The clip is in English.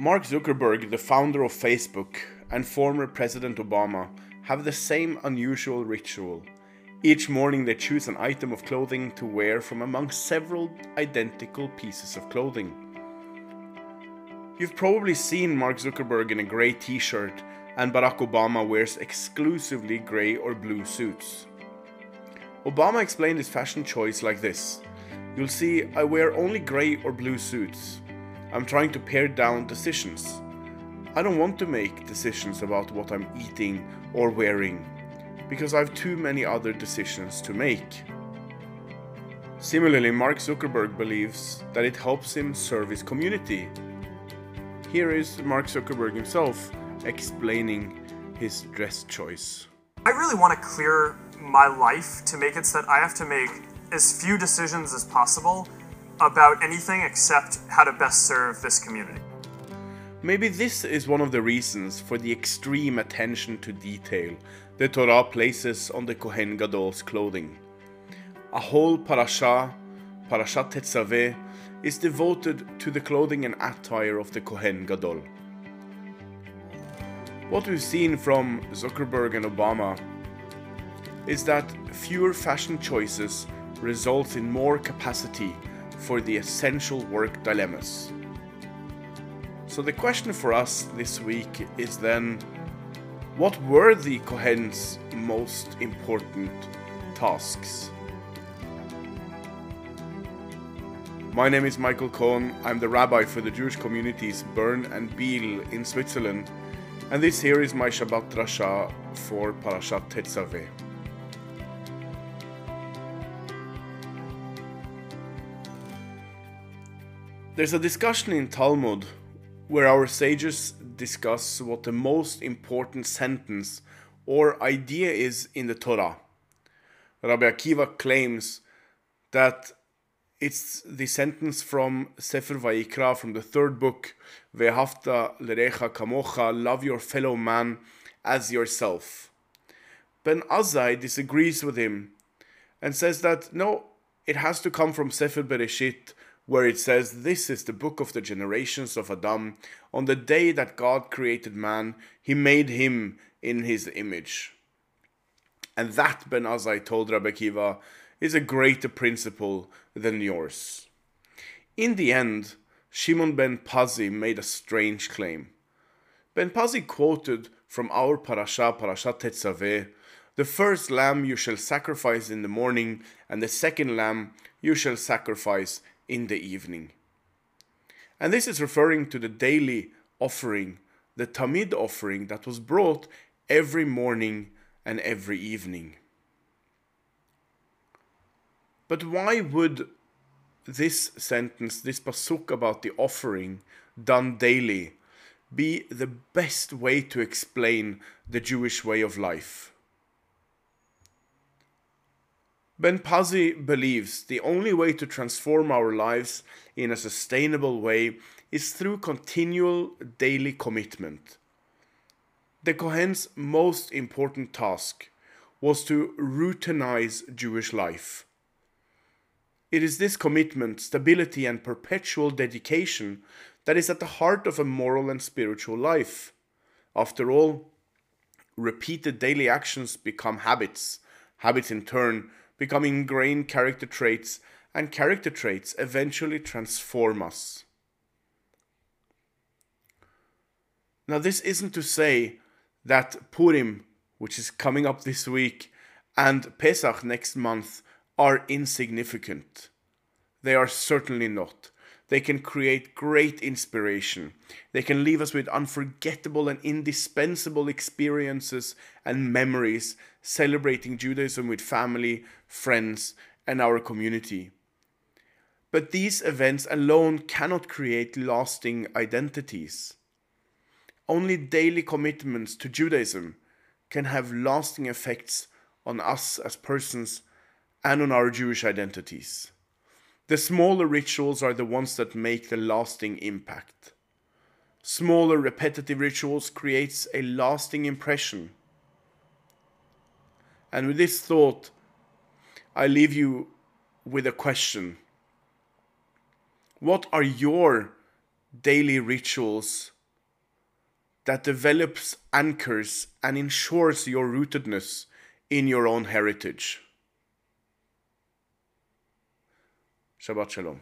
Mark Zuckerberg, the founder of Facebook, and former President Obama have the same unusual ritual. Each morning they choose an item of clothing to wear from among several identical pieces of clothing. You've probably seen Mark Zuckerberg in a grey t shirt, and Barack Obama wears exclusively grey or blue suits. Obama explained his fashion choice like this You'll see, I wear only grey or blue suits. I'm trying to pare down decisions. I don't want to make decisions about what I'm eating or wearing because I have too many other decisions to make. Similarly, Mark Zuckerberg believes that it helps him serve his community. Here is Mark Zuckerberg himself explaining his dress choice. I really want to clear my life to make it so that I have to make as few decisions as possible about anything except how to best serve this community. Maybe this is one of the reasons for the extreme attention to detail the Torah places on the Kohen Gadol's clothing. A whole parasha, Parashat Tetzaveh, is devoted to the clothing and attire of the Kohen Gadol. What we've seen from Zuckerberg and Obama is that fewer fashion choices results in more capacity for the essential work dilemmas. So the question for us this week is then what were the Kohen's most important tasks? My name is Michael Cohen. I'm the rabbi for the Jewish communities Bern and Biel in Switzerland, and this here is my Shabbat Drasha for Parashat Tetzaveh. There's a discussion in Talmud where our sages discuss what the most important sentence or idea is in the Torah. Rabbi Akiva claims that it's the sentence from Sefer Vayikra, from the third book, Ve'hafta lerecha kamocha, love your fellow man as yourself. Ben Azai disagrees with him and says that no, it has to come from Sefer Bereshit, where it says, This is the book of the generations of Adam. On the day that God created man, he made him in his image. And that, Ben Azai told Rabbi Akiva, is a greater principle than yours. In the end, Shimon ben Pazi made a strange claim. Ben Pazi quoted from our parasha, Parashat Tetzaveh, the first lamb you shall sacrifice in the morning, and the second lamb you shall sacrifice in the evening. And this is referring to the daily offering, the Tamid offering that was brought every morning and every evening. But why would this sentence, this pasuk about the offering done daily, be the best way to explain the Jewish way of life? Ben Pazi believes the only way to transform our lives in a sustainable way is through continual daily commitment. The Kohen's most important task was to routinize Jewish life. It is this commitment, stability, and perpetual dedication that is at the heart of a moral and spiritual life. After all, repeated daily actions become habits. Habits, in turn, become ingrained character traits, and character traits eventually transform us. Now, this isn't to say that Purim, which is coming up this week, and Pesach next month are insignificant. They are certainly not. They can create great inspiration. They can leave us with unforgettable and indispensable experiences and memories celebrating Judaism with family, friends, and our community. But these events alone cannot create lasting identities. Only daily commitments to Judaism can have lasting effects on us as persons and on our Jewish identities. The smaller rituals are the ones that make the lasting impact. Smaller repetitive rituals creates a lasting impression. And with this thought, I leave you with a question. What are your daily rituals that develops anchors and ensures your rootedness in your own heritage. Shabbat Shalom.